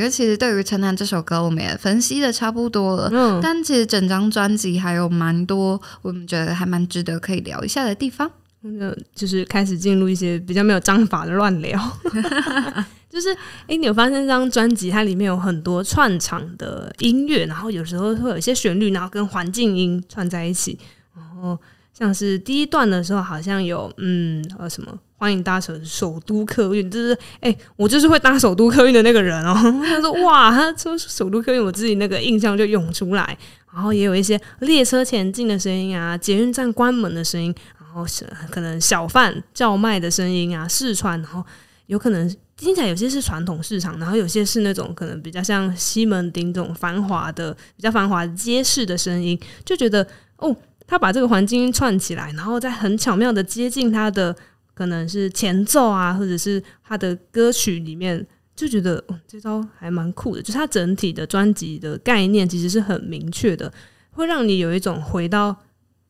因为其实对于《城南》这首歌，我们也分析的差不多了。嗯，但其实整张专辑还有蛮多我们觉得还蛮值得可以聊一下的地方。那就是开始进入一些比较没有章法的乱聊。就是，哎，你有发现这张专辑它里面有很多串场的音乐，然后有时候会有一些旋律，然后跟环境音串在一起，然后。像是第一段的时候，好像有嗯呃什么欢迎搭乘首都客运，就是哎、我就是会搭首都客运的那个人哦。他说哇，他说首都客运，我自己那个印象就涌出来。然后也有一些列车前进的声音啊，捷运站关门的声音，然后是可能小贩叫卖的声音啊，试穿，然后有可能听起来有些是传统市场，然后有些是那种可能比较像西门町这种繁华的比较繁华街市的声音，就觉得哦。他把这个环境串起来，然后再很巧妙的接近他的可能是前奏啊，或者是他的歌曲里面，就觉得，这招还蛮酷的。就是他整体的专辑的概念其实是很明确的，会让你有一种回到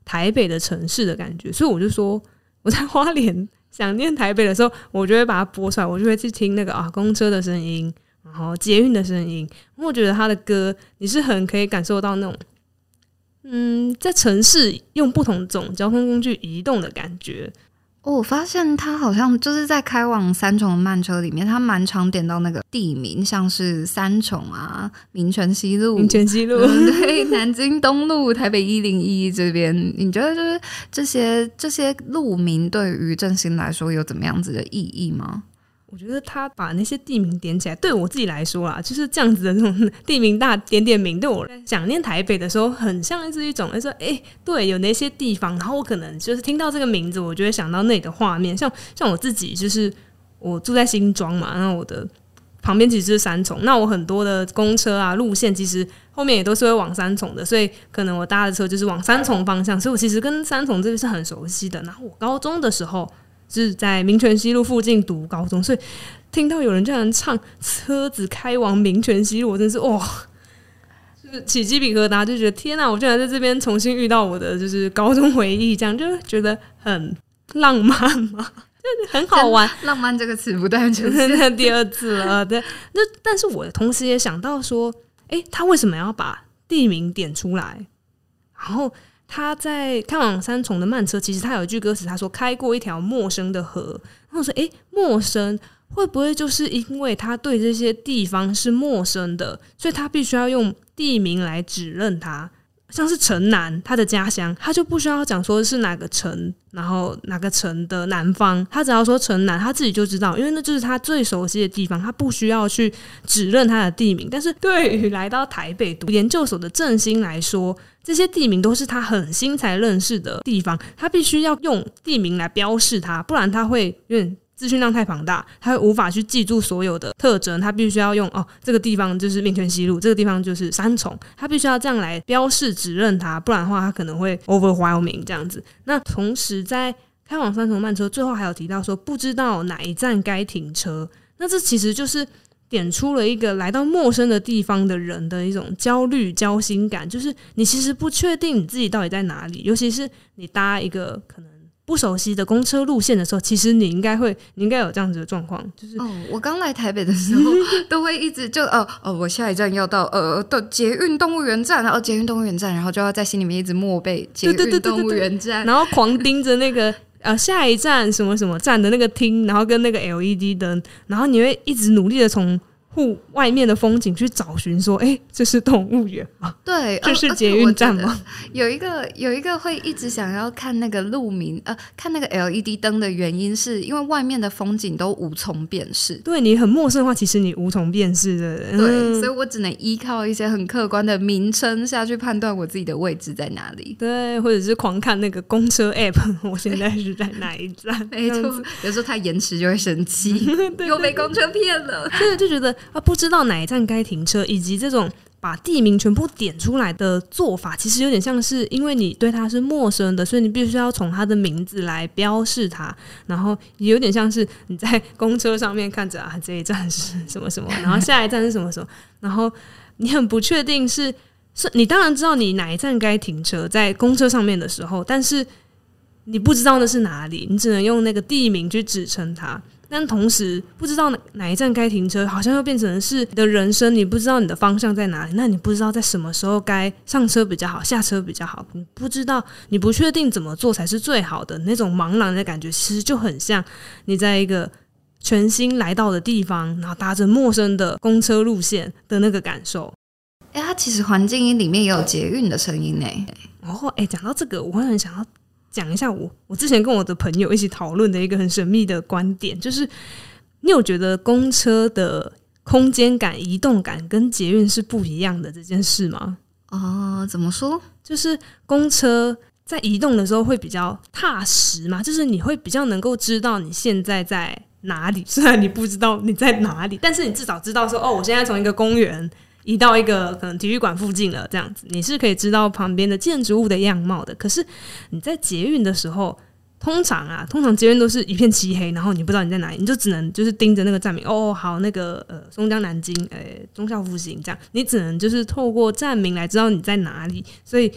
台北的城市的感觉。所以我就说我在花莲想念台北的时候，我就会把它播出来，我就会去听那个啊公车的声音，然后捷运的声音。我觉得他的歌你是很可以感受到那种。嗯，在城市用不同种交通工具移动的感觉。哦，我发现他好像就是在开往三重的慢车里面，他蛮常点到那个地名，像是三重啊、民权西路、民权西路，嗯、对，南京东路、台北一零一这边。你觉得就是这些这些路名对于振兴来说有怎么样子的意义吗？我觉得他把那些地名点起来，对我自己来说啊，就是这样子的这种地名大点点名，对我想念台北的时候，很像是一种，就说，哎、对，有哪些地方，然后我可能就是听到这个名字，我就会想到那个画面。像像我自己，就是我住在新庄嘛，然后我的旁边其实是三重，那我很多的公车啊路线，其实后面也都是会往三重的，所以可能我搭的车就是往三重方向，所以我其实跟三重这边是很熟悉的。然后我高中的时候。是在民权西路附近读高中，所以听到有人这样唱“车子开往民权西路”，我真是哇，就是起鸡皮疙瘩，就觉得天哪！我居然在这边重新遇到我的就是高中回忆，这样就觉得很浪漫嘛，就 很好玩。浪漫这个词不断出现第二次了，对。那但是我同时也想到说，哎、欸，他为什么要把地名点出来？然后。他在开往三重的慢车，其实他有一句歌词，他说开过一条陌生的河。然后我说，诶，陌生会不会就是因为他对这些地方是陌生的，所以他必须要用地名来指认他？像是城南，他的家乡，他就不需要讲说是哪个城，然后哪个城的南方，他只要说城南，他自己就知道，因为那就是他最熟悉的地方，他不需要去指认他的地名。但是对于来到台北读研究所的振兴来说，这些地名都是他很新才认识的地方，他必须要用地名来标示他，不然他会因为。资讯量太庞大，他会无法去记住所有的特征。他必须要用哦，这个地方就是民权西路，这个地方就是三重，他必须要这样来标示指认它，不然的话他可能会 overwhelming 这样子。那同时在开往三重慢车最后还有提到说，不知道哪一站该停车。那这其实就是点出了一个来到陌生的地方的人的一种焦虑、焦心感，就是你其实不确定你自己到底在哪里，尤其是你搭一个可能。不熟悉的公车路线的时候，其实你应该会，你应该有这样子的状况，就是哦，我刚来台北的时候，都会一直就哦哦，我下一站要到呃到捷运动物园站，然后捷运动物园站，然后就要在心里面一直默背捷运动物园站，然后狂盯着那个呃下一站什么什么站的那个厅，然后跟那个 LED 灯，然后你会一直努力的从。户外面的风景去找寻，说：“哎、欸，这是动物园吗？对，这是捷运站吗？” 有一个有一个会一直想要看那个路名，呃，看那个 LED 灯的原因，是因为外面的风景都无从辨识。对，你很陌生的话，其实你无从辨识的。对，嗯、所以我只能依靠一些很客观的名称下去判断我自己的位置在哪里。对，或者是狂看那个公车 App，我现在是在哪一站？没错，有时候太延迟就会生气，又被公车骗了。对，就觉得。啊，不知道哪一站该停车，以及这种把地名全部点出来的做法，其实有点像是因为你对它是陌生的，所以你必须要从它的名字来标示它，然后也有点像是你在公车上面看着啊，这一站是什么什么，然后下一站是什么什么，然后你很不确定是是，你当然知道你哪一站该停车，在公车上面的时候，但是你不知道那是哪里，你只能用那个地名去指称它。但同时不知道哪一站该停车，好像又变成是你的人生，你不知道你的方向在哪里，那你不知道在什么时候该上车比较好，下车比较好，你不知道，你不确定怎么做才是最好的，那种茫然的感觉，其实就很像你在一个全新来到的地方，然后搭着陌生的公车路线的那个感受。哎、欸，它其实环境音里面也有捷运的声音呢。然后，哎，讲到这个，我会很想要讲一下我我之前跟我的朋友一起讨论的一个很神秘的观点，就是你有觉得公车的空间感、移动感跟捷运是不一样的这件事吗？哦，怎么说？就是公车在移动的时候会比较踏实嘛，就是你会比较能够知道你现在在哪里，虽然你不知道你在哪里，但是你至少知道说，哦，我现在从一个公园。移到一个可能体育馆附近了，这样子你是可以知道旁边的建筑物的样貌的。可是你在捷运的时候，通常啊，通常捷运都是一片漆黑，然后你不知道你在哪里，你就只能就是盯着那个站名。哦，好，那个呃，松江南京，呃，忠孝复兴这样，你只能就是透过站名来知道你在哪里。所以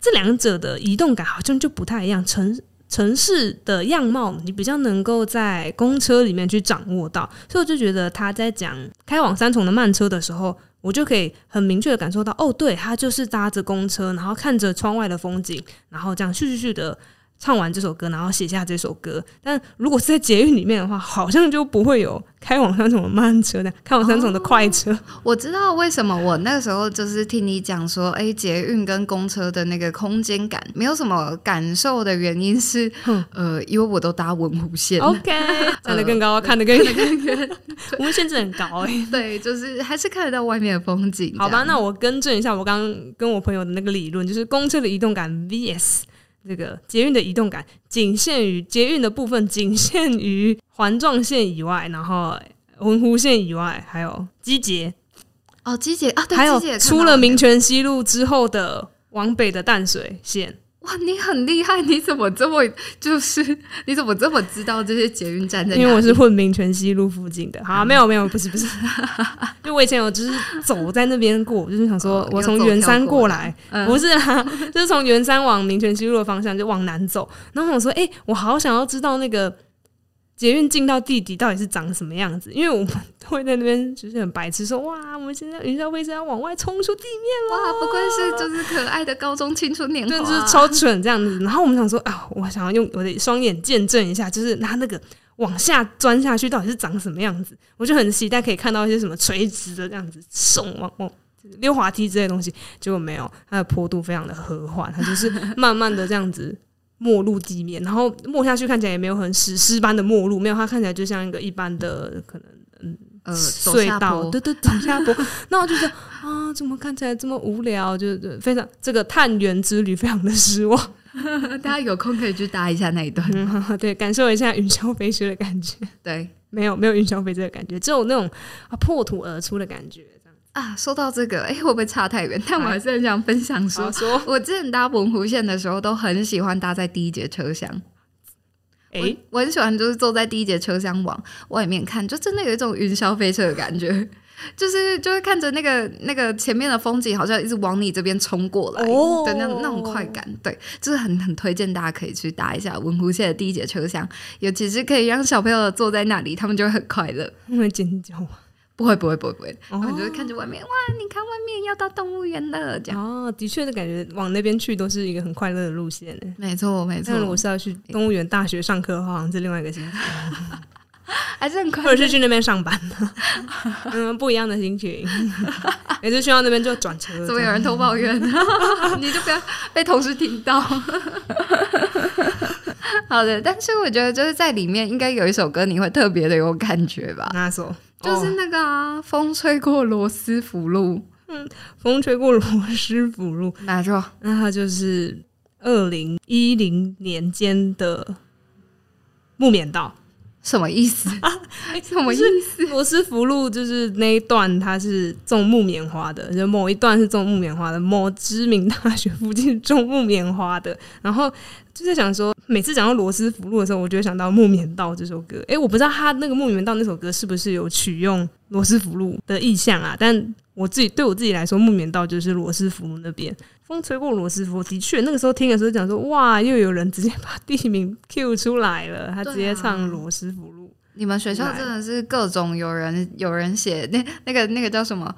这两者的移动感好像就不太一样。城城市的样貌，你比较能够在公车里面去掌握到。所以我就觉得他在讲开往三重的慢车的时候。我就可以很明确的感受到，哦，对，他就是搭着公车，然后看着窗外的风景，然后这样续续续的唱完这首歌，然后写下这首歌。但如果是在捷运里面的话，好像就不会有开往三重的慢车的，开往三重的快车。哦，我知道为什么我那个时候就是听你讲说，哎，捷运跟公车的那个空间感没有什么感受的原因是，呃，因为我都搭文湖线，OK，站得更高，呃、看得更远，我们限制很高哎，对，就是还是看得到外面的风景。好吧，那我更正一下，我刚刚跟我朋友的那个理论，就是公车的移动感 VS 这个捷运的移动感，仅限于捷运的部分，仅限于。环状线以外，然后文湖线以外，还有机捷哦，机捷啊，对，还有出了民权西路之后的往北的淡水线。哇，你很厉害！你怎么这么就是？你怎么这么知道这些捷运站在？因为我是混民权西路附近的。好，没有没有，不是不是，因为我以前有就是走在那边过，就是想说我从圆山过来，不是啊，就是从圆山往民权西路的方向就往南走。然后我说，哎、欸，我好想要知道那个。捷运进到地底到底是长什么样子？因为我们会在那边就是很白痴说，哇，我们现在云霄飞车要往外冲出地面了，哇，不愧是就是可爱的高中青春年华，就是超蠢这样子。然后我们想说啊，我想要用我的双眼见证一下，就是它那个往下钻下去到底是长什么样子。我就很期待可以看到一些什么垂直的这样子，送往往溜滑梯之类的东西，结果没有，它的坡度非常的和缓，它就是慢慢的这样子。没入地面，然后没下去看起来也没有很史诗般的没入，没有，它看起来就像一个一般的可能，嗯呃隧道，对对，走下坡。那我就觉得啊，怎么看起来这么无聊？就是非常这个探员之旅非常的失望。大家有空可以去搭一下那一段，嗯，对，感受一下云霄飞车的感觉。对，没有没有云霄飞车的感觉，只有那种啊破土而出的感觉。啊，说到这个，哎、欸，会不会差太远？但我还是很想分享说，说我之前搭文湖线的时候，都很喜欢搭在第一节车厢。哎、欸，我很喜欢，就是坐在第一节车厢往外面看，就真的有一种云霄飞车的感觉，就是就会看着那个那个前面的风景，好像一直往你这边冲过来的那那种快感。对，就是很很推荐大家可以去搭一下文湖线的第一节车厢，尤其是可以让小朋友坐在那里，他们就会很快乐，因为尖叫。不会不会不会不会，然后就会看着外面，哇！你看外面要到动物园了，这样哦，的确的感觉往那边去都是一个很快乐的路线呢。没错没错，但如果是要去动物园大学上课的话，好像是另外一个心情，还是很快乐，或者是去那边上班呢？嗯，不一样的心情。每次去到那边就转车，怎么有人偷抱怨？你就不要被同事听到。好的，但是我觉得就是在里面应该有一首歌你会特别的有感觉吧？哪首？就是那个啊，风吹过罗斯福路。嗯，风吹过罗斯福路，哪错？那它就是二零一零年间的木棉道。什么意思？啊、什么意思？罗斯福路就是那一段，它是种木棉花的，就某一段是种木棉花的，某知名大学附近种木棉花的。然后就在想说，每次讲到罗斯福路的时候，我就会想到《木棉道》这首歌。诶、欸，我不知道他那个《木棉道》那首歌是不是有取用罗斯福路的意象啊？但我自己对我自己来说，《木棉道》就是罗斯福路那边。风吹过罗斯福，的确，那个时候听的时候讲说，哇，又有人直接把地名 Q 出来了，他直接唱罗斯福路。你们学校真的是各种有人有人写那那个那个叫什么？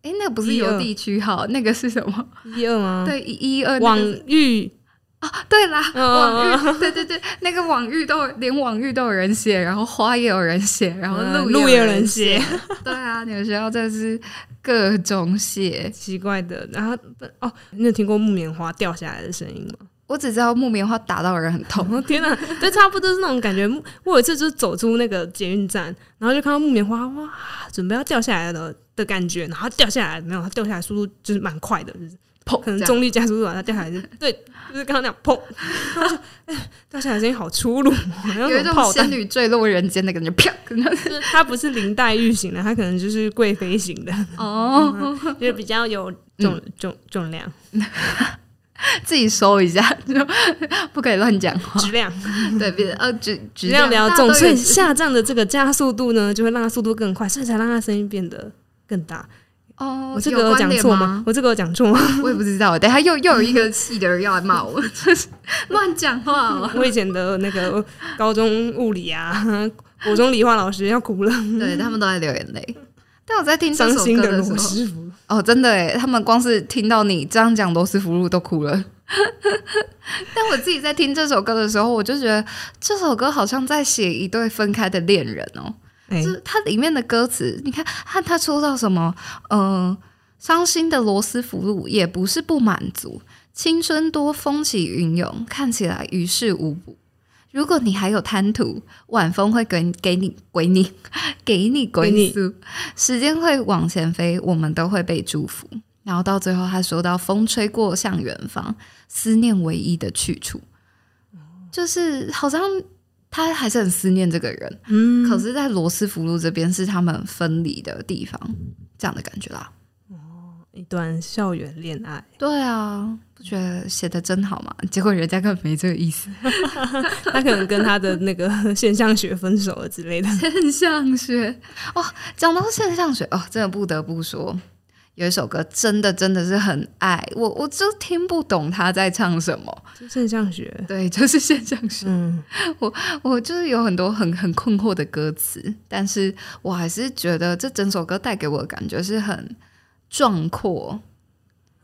哎，那个不是邮地区号，那个是什么？一二吗？对，一二网域啊，对啦，网域，对对对，那个网域都连网域都有人写，然后花也有人写，然后路路也有人写。对啊，你们学校真的是各种写，奇怪的。然后哦，你有听过木棉花掉下来的声音吗？我只知道木棉花打到人很痛。哦、天哪，就，差不多是那种感觉。我有一次就是走出那个捷运站，然后就看到木棉花哇，准备要掉下来了的感觉，然后掉下来没有？它掉下来速度就是蛮快的，就是砰，可能重力加速度把它掉下来就对，就是刚刚那样砰，掉下来声音好粗鲁，有一种仙女坠落人间的感觉，啪！就是它不是林黛玉型的，它可能就是贵妃型的哦，就是比较有重、嗯、重重量。自己收一下，就不可以乱讲话。质量对，别呃质质量比较重，所以下降的这个加速度呢，就会让它速度更快，所以才让它声音变得更大。哦，我这个有讲错吗？我这个有讲错吗？我也不知道。等下又又有一个 系的人要来骂我，就是 乱讲话。我以前的那个高中物理啊，国中理化老师要哭了，对他们都在流眼泪。但我在听伤心的罗斯福，哦，真的诶，他们光是听到你这样讲罗斯福路都哭了。但我自己在听这首歌的时候，我就觉得这首歌好像在写一对分开的恋人哦。是它里面的歌词，你看，看他说到什么，嗯、呃，伤心的罗斯福路也不是不满足，青春多风起云涌，看起来于事无补。如果你还有贪图，晚风会给给你给你，给你归宿，时间会往前飞，我们都会被祝福。然后到最后，他说到风吹过向远方，思念唯一的去处，就是好像他还是很思念这个人。嗯，可是，在罗斯福路这边是他们分离的地方，这样的感觉啦。哦一段校园恋爱，对啊，不觉得写的真好吗？结果人家根本没这个意思，他可能跟他的那个现象学分手了之类的。现象学哦，讲到现象学哦，真的不得不说，有一首歌真的真的是很爱我，我就听不懂他在唱什么。就现象学，对，就是现象学。嗯，我我就是有很多很很困惑的歌词，但是我还是觉得这整首歌带给我的感觉是很。壮阔，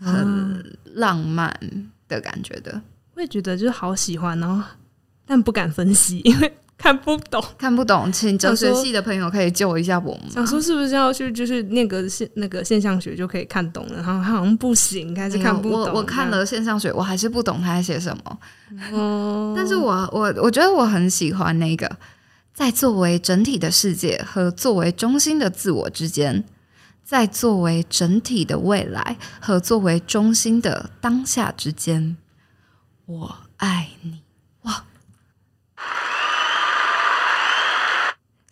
很浪漫的感觉的，我也觉得就是好喜欢，然后但不敢分析，因为看不懂，看不懂，请哲学系的朋友可以救一下我们。想说是不是要去就是那个现那个现象学就可以看懂了？然后好像不行，还是看不懂。我我看了现象学，我还是不懂他在写什么。哦，但是我我我觉得我很喜欢那个在作为整体的世界和作为中心的自我之间。在作为整体的未来和作为中心的当下之间，我爱你。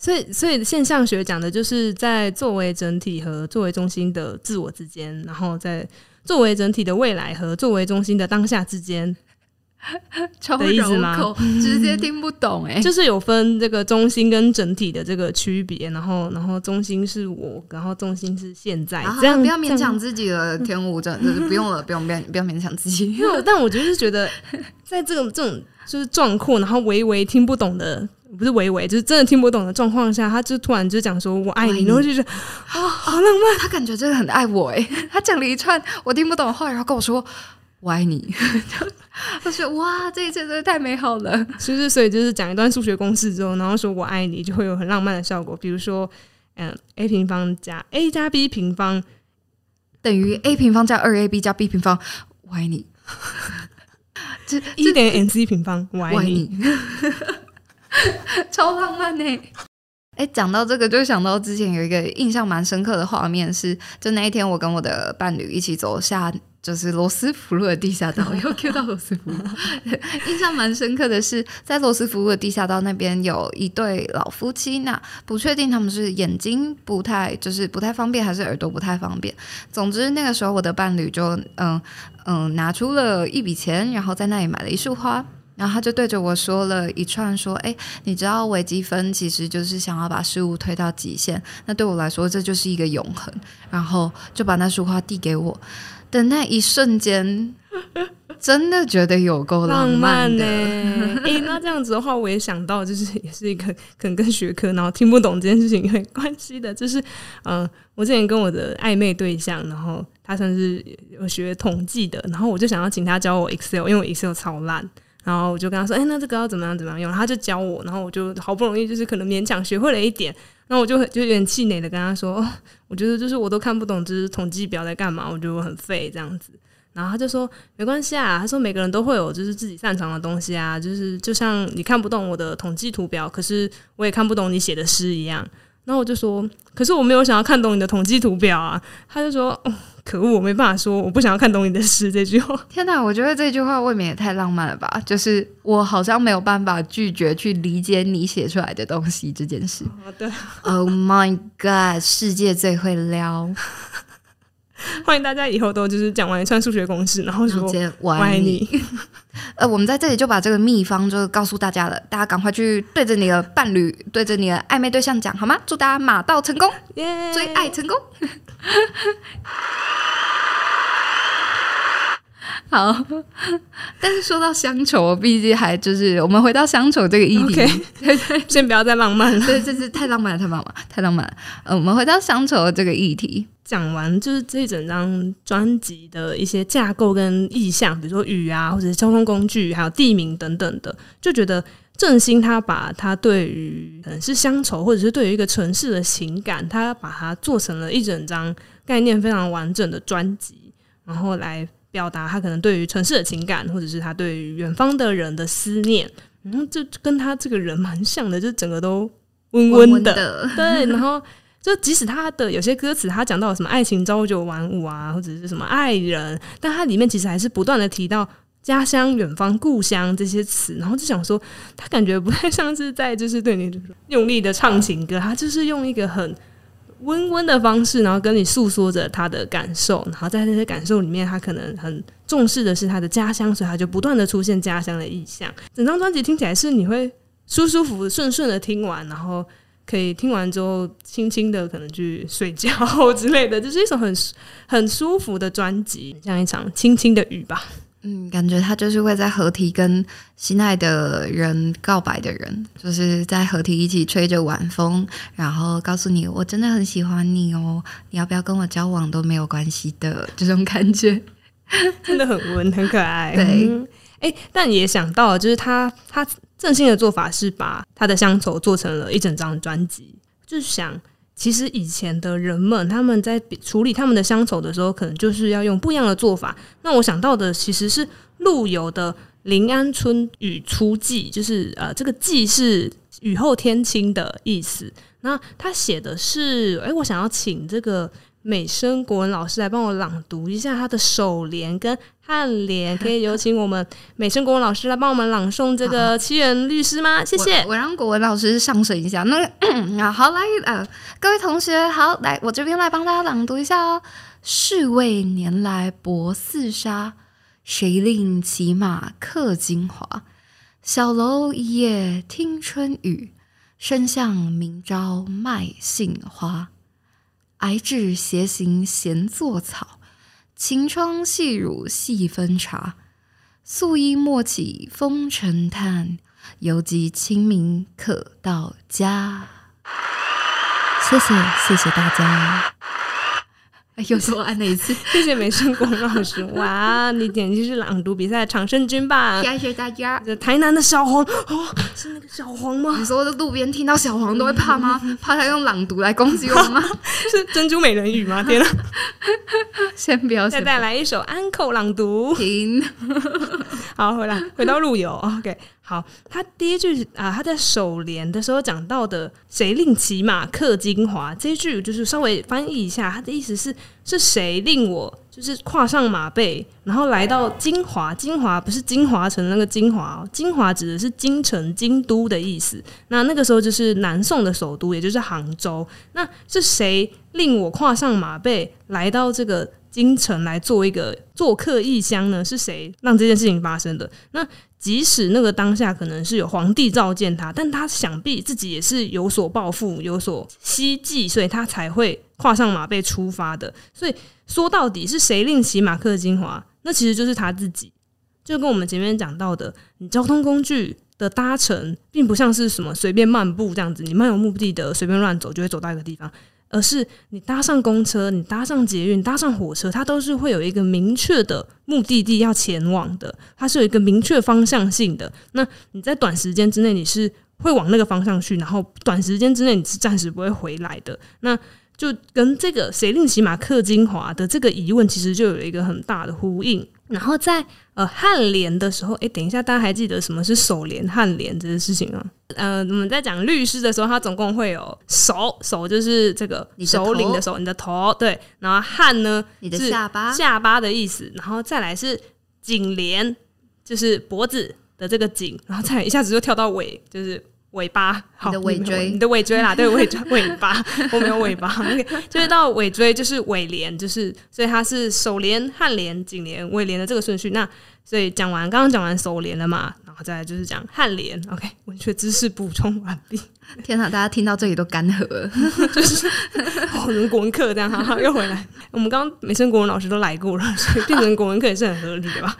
所以，所以现象学讲的就是在作为整体和作为中心的自我之间，然后在作为整体的未来和作为中心的当下之间。超绕口，直接听不懂哎、欸！就是有分这个中心跟整体的这个区别，然后然后中心是我，然后中心是现在。这样不要勉强自己了，天吴真的不用了，不用不用不要勉强自己。因为但我就是觉得，在这种这种就是壮阔，然后微微听不懂的，不是微微，就是真的听不懂的状况下，他就突然就讲说我爱你，然后就觉得啊，好浪漫。他感觉真的很爱我哎、欸！他讲了一串我听不懂的话，然后跟我说。我爱你，他说：“哇，这一切真的太美好了。”就是，所以就是讲一段数学公式之后，然后说我爱你，就会有很浪漫的效果。比如说，嗯，a 平方加 a 加 b 平方等于 a 平方加二 ab 加 b 平方，我爱你。这一点 m c 平方，我爱你，超浪漫呢。哎，讲到这个，就想到之前有一个印象蛮深刻的画面是，就那一天我跟我的伴侣一起走下。就是罗斯福路的地下道，又 Q 到罗斯福路。印象蛮深刻的是，在罗斯福路的地下道那边有一对老夫妻，那不确定他们是眼睛不太，就是不太方便，还是耳朵不太方便。总之那个时候，我的伴侣就嗯嗯拿出了一笔钱，然后在那里买了一束花，然后他就对着我说了一串说：“哎，你知道微积分其实就是想要把事物推到极限，那对我来说这就是一个永恒。”然后就把那束花递给我。的那一瞬间，真的觉得有够浪漫呢。哎、欸，那这样子的话，我也想到，就是也是一个可能跟学科，然后听不懂这件事情有关系的，就是嗯、呃，我之前跟我的暧昧对象，然后他算是有学统计的，然后我就想要请他教我 Excel，因为我 Excel 超烂。然后我就跟他说：“哎、那这个要怎么样怎么样用？”他就教我，然后我就好不容易就是可能勉强学会了一点。然后我就就有点气馁的跟他说：“，我觉得就是我都看不懂，就是统计表在干嘛，我觉得我很废这样子。”然后他就说：“没关系啊，他说每个人都会有就是自己擅长的东西啊，就是就像你看不懂我的统计图表，可是我也看不懂你写的诗一样。”然后我就说：“可是我没有想要看懂你的统计图表啊。”他就说：“哦。”可恶，我没办法说，我不想要看懂你的诗这句话。天哪，我觉得这句话未免也太浪漫了吧！就是我好像没有办法拒绝去理解你写出来的东西这件事。哦，对。Oh my god，世界最会撩。欢迎大家以后都就是讲完一串数学公式，然后说我爱你。呃，我们在这里就把这个秘方就告诉大家了，大家赶快去对着你的伴侣、对着你的暧昧对象讲好吗？祝大家马到成功，yeah! 追爱成功。好，但是说到乡愁，毕竟还就是我们回到乡愁这个议题，okay. 先不要再浪漫了，对，这是太浪漫了，太浪漫，太浪漫了。呃，我们回到乡愁的这个议题，讲完就是这一整张专辑的一些架构跟意象，比如说雨啊，或者是交通工具，还有地名等等的，就觉得郑兴他把他对于可能是乡愁，或者是对于一个城市的情感，他把它做成了一整张概念非常完整的专辑，然后来。表达他可能对于城市的情感，或者是他对于远方的人的思念，然后就跟他这个人蛮像的，就整个都，温温的，对。然后就即使他的有些歌词，他讲到什么爱情朝九晚五啊，或者是什么爱人，但他里面其实还是不断的提到家乡、远方、故乡这些词，然后就想说，他感觉不太像是在就是对你用力的唱情歌，他就是用一个很。温温的方式，然后跟你诉说着他的感受，然后在这些感受里面，他可能很重视的是他的家乡，所以他就不断的出现家乡的意象。整张专辑听起来是你会舒舒服服、顺顺的听完，然后可以听完之后轻轻的可能去睡觉之类的，就是一首很很舒服的专辑，像一场轻轻的雨吧。嗯，感觉他就是会在合体跟心爱的人告白的人，就是在合体一起吹着晚风，然后告诉你我真的很喜欢你哦，你要不要跟我交往都没有关系的这种感觉，真的很温很可爱。对，哎、嗯，但也想到就是他他郑兴的做法是把他的乡愁做成了一整张专辑，就是想。其实以前的人们，他们在处理他们的乡愁的时候，可能就是要用不一样的做法。那我想到的其实是陆游的《临安春雨初霁》，就是呃，这个“霁”是雨后天晴的意思。那他写的是，哎，我想要请这个。美声国文老师来帮我朗读一下他的首联跟颔联，可以有请我们美声国文老师来帮我们朗诵这个七言律诗吗？谢谢。我，我让国文老师上声一下。那啊，好来呃，各位同学好，来我这边来帮大家朗读一下哦。是为年来薄似纱，谁令骑马客京华？小楼一夜听春雨，深巷明朝卖杏花。矮纸斜行闲作草，晴窗细乳细分茶。素衣莫起风尘叹，犹及清明可到家。谢谢，谢谢大家。哎，又说完了一次，谢谢美声国老师。哇，你简直是朗读比赛的常胜军吧？谢谢大家。台南的小黄哦，是那个小黄吗？你说在路边听到小黄都会怕吗？嗯、怕他用朗读来攻击我吗？是珍珠美人鱼吗？天哪！先不要，再带来一首安可朗读。停。好，回来，回到陆游。OK。好，他第一句啊，他在首联的时候讲到的“谁令骑马客京华”这一句，就是稍微翻译一下，他的意思是是谁令我就是跨上马背，然后来到京华？京华不是京华城那个京华哦，京华指的是京城、京都的意思。那那个时候就是南宋的首都，也就是杭州。那是谁令我跨上马背来到这个京城来做一个做客异乡呢？是谁让这件事情发生的？那即使那个当下可能是有皇帝召见他，但他想必自己也是有所抱负、有所希冀，所以他才会跨上马背出发的。所以说到底是谁令骑马克精华？那其实就是他自己。就跟我们前面讲到的，你交通工具的搭乘，并不像是什么随便漫步这样子，你漫无目的的随便乱走就会走到一个地方，而是你搭上公车，你搭上捷运，搭上火车，它都是会有一个明确的目的地要前往的，它是有一个明确方向性的。那你在短时间之内，你是会往那个方向去，然后短时间之内你是暂时不会回来的。那就跟这个“谁令骑马克金华”的这个疑问，其实就有一个很大的呼应。然后在呃颔联的时候，哎，等一下，大家还记得什么是首联、颔联这些事情吗？呃，我们在讲律师的时候，它总共会有首，首就是这个首领的首，你的头，对。然后颔呢，你的下巴，下巴的意思。然后再来是颈联，就是脖子的这个颈。然后再来一下子就跳到尾，就是。尾巴，好，你的尾椎，你的尾椎啦，对，尾椎尾巴，我没有尾巴就是到尾椎就是尾联，就是所以它是首联、颔联、颈联、尾联的这个顺序。那所以讲完，刚刚讲完首联了嘛，然后再来就是讲颔联，OK，文学知识补充完毕。天哪，大家听到这里都干涸了，就是哦，人国文课这样，哈哈，又回来。我们刚刚美声国文老师都来过了，所以变成国文课也是很合理的吧？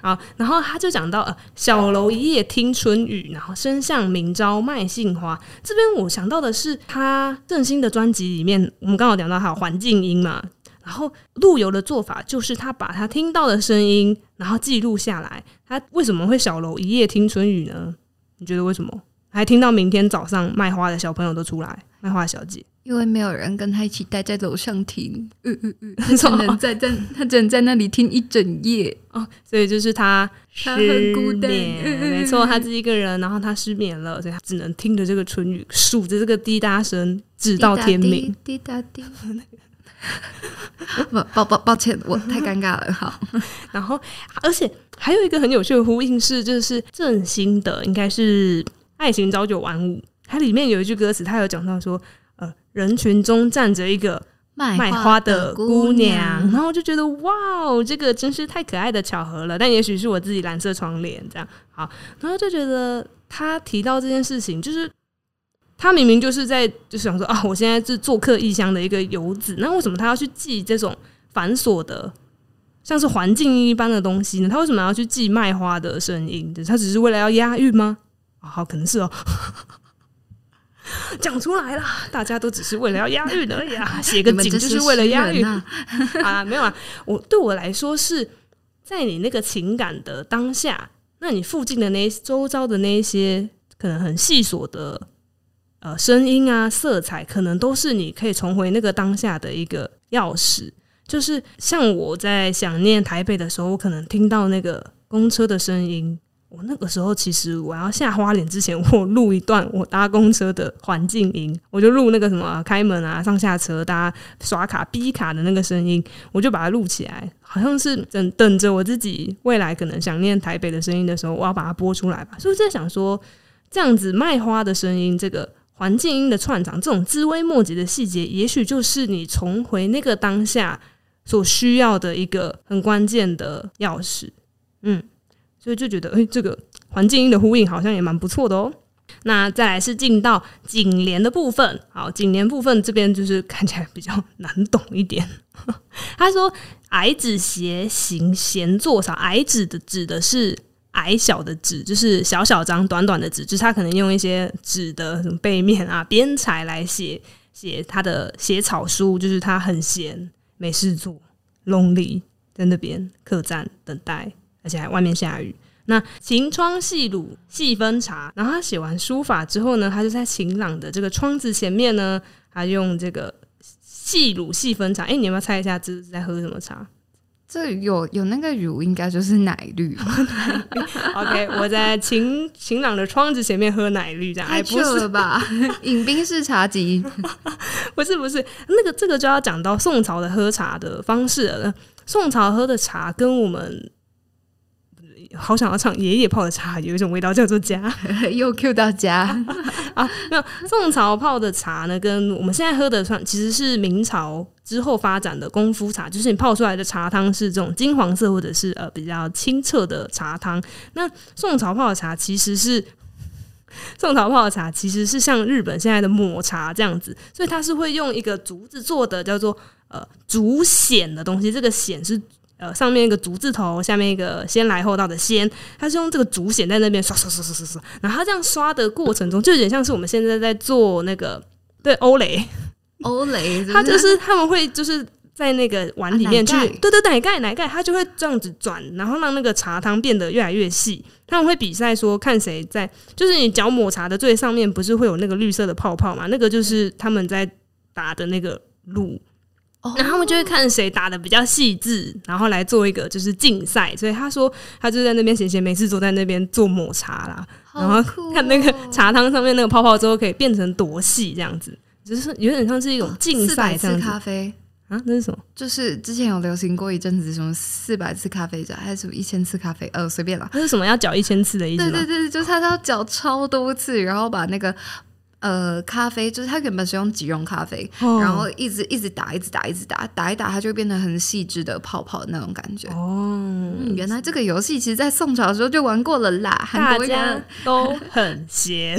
好，然后他就讲到呃，小楼一夜听春雨，然后生向明朝卖杏花。这边我想到的是他郑兴的专辑里面，我们刚好讲到还有环境音嘛，然后陆游的做法就是他把他听到的声音，然后记录下来。他为什么会小楼一夜听春雨呢？你觉得为什么？还听到明天早上卖花的小朋友都出来，卖花小姐，因为没有人跟他一起待在楼上听，嗯嗯嗯，他只能在在，他只能在那里听一整夜。哦，所以就是他他很孤单，没错，他自己一个人，然后他失眠了，所以他只能听着这个春雨，数着这个滴答声，直到天明，滴答滴，不 抱抱抱歉，我太尴尬了，好，然后而且还有一个很有趣的呼应是，就是郑兴的应该是。爱情朝九晚五，它里面有一句歌词，它有讲到说，呃，人群中站着一个卖花的姑娘，然后我就觉得哇哦，这个真是太可爱的巧合了。但也许是我自己蓝色窗帘这样，好，然后就觉得他提到这件事情，就是他明明就是在就是想说啊，我现在是做客异乡的一个游子，那为什么他要去记这种繁琐的，像是环境一般的东西呢？他为什么要去记卖花的声音？他只是为了要押韵吗？好，可能是哦，讲出来了，大家都只是为了要押韵而已啊，写个景就是为了押韵啊，没有啊，我对我来说是在你那个情感的当下，那你附近的那周遭的那一些可能很细琐的呃声音啊、色彩，可能都是你可以重回那个当下的一个钥匙。就是像我在想念台北的时候，我可能听到那个公车的声音。我那个时候其实我要下花莲之前，我录一段我搭公车的环境音，我就录那个什么开门啊、上下车、大家刷卡、逼卡的那个声音，我就把它录起来，好像是等等着我自己未来可能想念台北的声音的时候，我要把它播出来吧。所以在想说，这样子卖花的声音，这个环境音的串场，这种枝微末节的细节，也许就是你重回那个当下所需要的一个很关键的钥匙。嗯。所以就觉得，哎、这个环境音的呼应好像也蛮不错的哦。那再来是进到颈联的部分，好，颈联部分这边就是看起来比较难懂一点。他说：“矮子斜行闲作草。”矮子的指的是矮小的纸，就是小小张、短短的纸，就是他可能用一些纸的什么背面啊、边材来写写他的写草书，就是他很闲，没事做，lonely 在那边客栈等待。而且还外面下雨。那晴窗细卤细分茶，然后他写完书法之后呢，他就在晴朗的这个窗子前面呢，他用这个细卤细分茶。哎、欸，你要不要猜一下这是在喝什么茶？这有有那个乳，应该就是奶绿。OK，我在晴晴朗的窗子前面喝奶绿，这样还不是吧？饮冰式茶几，不是不是，那个这个就要讲到宋朝的喝茶的方式了。宋朝喝的茶跟我们。好想要唱爷爷泡的茶，有一种味道叫做家，又 Q 到家 啊！那宋朝泡的茶呢，跟我们现在喝的算其实是明朝之后发展的功夫茶，就是你泡出来的茶汤是这种金黄色或者是呃比较清澈的茶汤。那宋朝泡的茶其实是 宋朝泡的茶其实是像日本现在的抹茶这样子，所以它是会用一个竹子做的叫做呃竹藓的东西，这个藓是。呃上面一个竹字头，下面一个先来后到的先，它是用这个竹筅在那边刷刷刷刷刷刷，然后它这样刷的过程中，就有点像是我们现在在做那个 对欧蕾，欧蕾，它就是他们会就是。在那个碗里面去，啊、对对，奶盖奶盖，它就会这样子转，然后让那个茶汤变得越来越细。他们会比赛说，看谁在，就是你脚抹茶的最上面，不是会有那个绿色的泡泡嘛？那个就是他们在打的那个路，哦、然后他们就会看谁打的比较细致，然后来做一个就是竞赛。所以他说，他就在那边闲闲没事坐在那边做抹茶啦，哦、然后看那个茶汤上面那个泡泡之后可以变成多细这样子，就是有点像是一种竞赛这样子。咖啡。啊，那是什么？就是之前有流行过一阵子，什么四百次咖啡加，还是什么一千次咖啡？呃，随便啦。那是什么要搅一千次的意思？对对对，就是他要搅超多次，然后把那个。呃，咖啡就是它原本是用即溶咖啡，哦、然后一直一直打，一直打，一直打，打一打，它就会变得很细致的泡泡的那种感觉。哦、嗯，原来这个游戏其实，在宋朝的时候就玩过了啦。大家都很闲，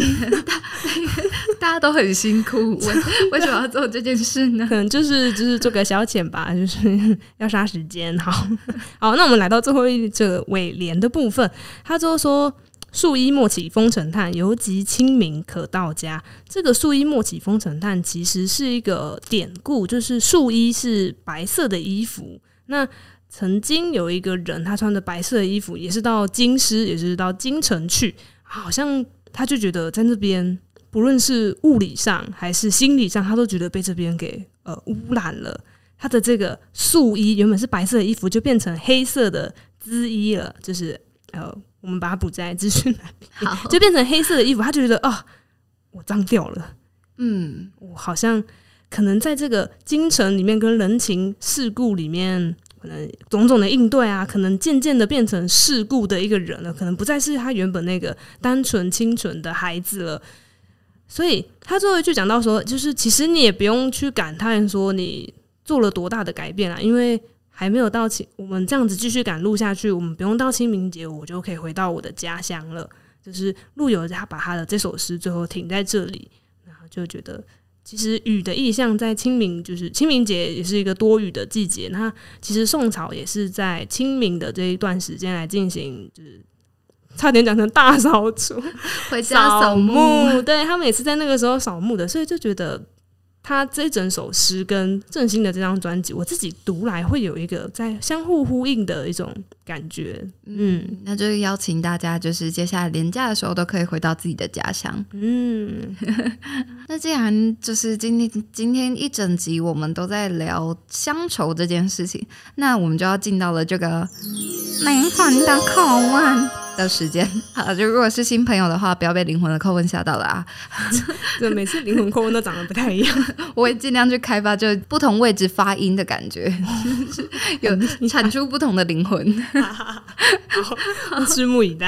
大家都很辛苦，为为什么要做这件事呢？可能就是就是做个消遣吧，就是要杀时间。好好，那我们来到最后一这个尾联的部分，他就说。素衣莫起风尘叹，犹及清明可到家。这个素衣莫起风尘叹其实是一个典故，就是素衣是白色的衣服。那曾经有一个人，他穿着白色的衣服，也是到京师，也是到京城去，好像他就觉得在那边，不论是物理上还是心理上，他都觉得被这边给呃污染了。他的这个素衣原本是白色的衣服，就变成黑色的织衣了，就是呃。我们把它补在资讯栏里，好就变成黑色的衣服。他就觉得啊、哦，我脏掉了。嗯，我好像可能在这个京城里面，跟人情世故里面，可能种种的应对啊，可能渐渐的变成世故的一个人了。可能不再是他原本那个单纯清纯的孩子了。所以他最后一句讲到说，就是其实你也不用去感叹说你做了多大的改变啊，因为。还没有到清，我们这样子继续赶路下去，我们不用到清明节，我就可以回到我的家乡了。就是陆游他把他的这首诗最后停在这里，然后就觉得，其实雨的意象在清明，就是清明节也是一个多雨的季节。那其实宋朝也是在清明的这一段时间来进行，就是差点讲成大扫除，回家扫墓，对，他们也是在那个时候扫墓的，所以就觉得。他这整首诗跟郑兴的这张专辑，我自己读来会有一个在相互呼应的一种感觉。嗯，那就邀请大家，就是接下来年假的时候都可以回到自己的家乡。嗯，那既然就是今天今天一整集我们都在聊乡愁这件事情，那我们就要进到了这个灵魂的叩问。的时间好，就如果是新朋友的话，不要被灵魂的叩问吓到了啊！就每次灵魂叩问都长得不太一样，我会尽量去开发就不同位置发音的感觉，有 产出不同的灵魂。好，拭目以待。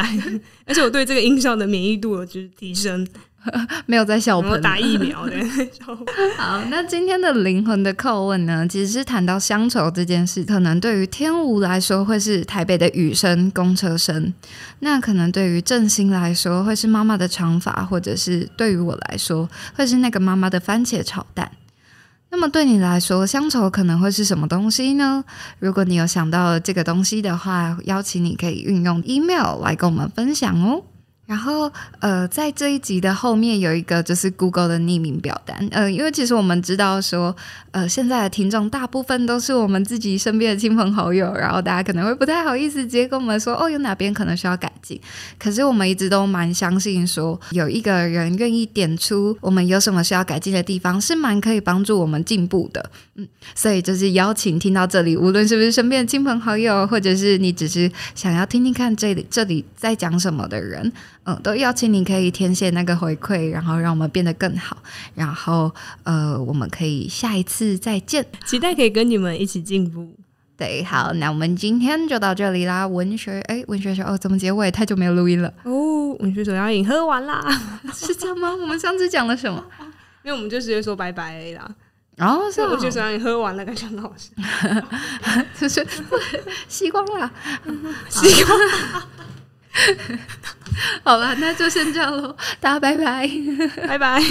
而且我对这个音效的免疫度有就是提升。没有在笑喷，打疫苗的。好，那今天的灵魂的叩问呢，其实是谈到乡愁这件事。可能对于天吴来说，会是台北的雨声、公车声；那可能对于振兴来说，会是妈妈的长发，或者是对于我来说，会是那个妈妈的番茄炒蛋。那么对你来说，乡愁可能会是什么东西呢？如果你有想到这个东西的话，邀请你可以运用 email 来跟我们分享哦。然后，呃，在这一集的后面有一个就是 Google 的匿名表单，呃，因为其实我们知道说，呃，现在的听众大部分都是我们自己身边的亲朋好友，然后大家可能会不太好意思直接跟我们说，哦，有哪边可能需要改进。可是我们一直都蛮相信说，有一个人愿意点出我们有什么需要改进的地方，是蛮可以帮助我们进步的。嗯，所以就是邀请听到这里，无论是不是身边的亲朋好友，或者是你只是想要听听看这里这里在讲什么的人。嗯，都邀请你可以填写那个回馈，然后让我们变得更好。然后，呃，我们可以下一次再见，期待可以跟你们一起进步。对，好，那我们今天就到这里啦。文学，哎，文学说，哦，怎么结尾？太久没有录音了。哦，文学手摇饮喝完啦，是这样吗？我们上次讲了什么？因为我们就直接说拜拜啦。然后是文学手摇饮喝完了，感觉很好笑，就是 吸光了，吸光了。好吧，那就先这样喽，大家拜拜，拜拜。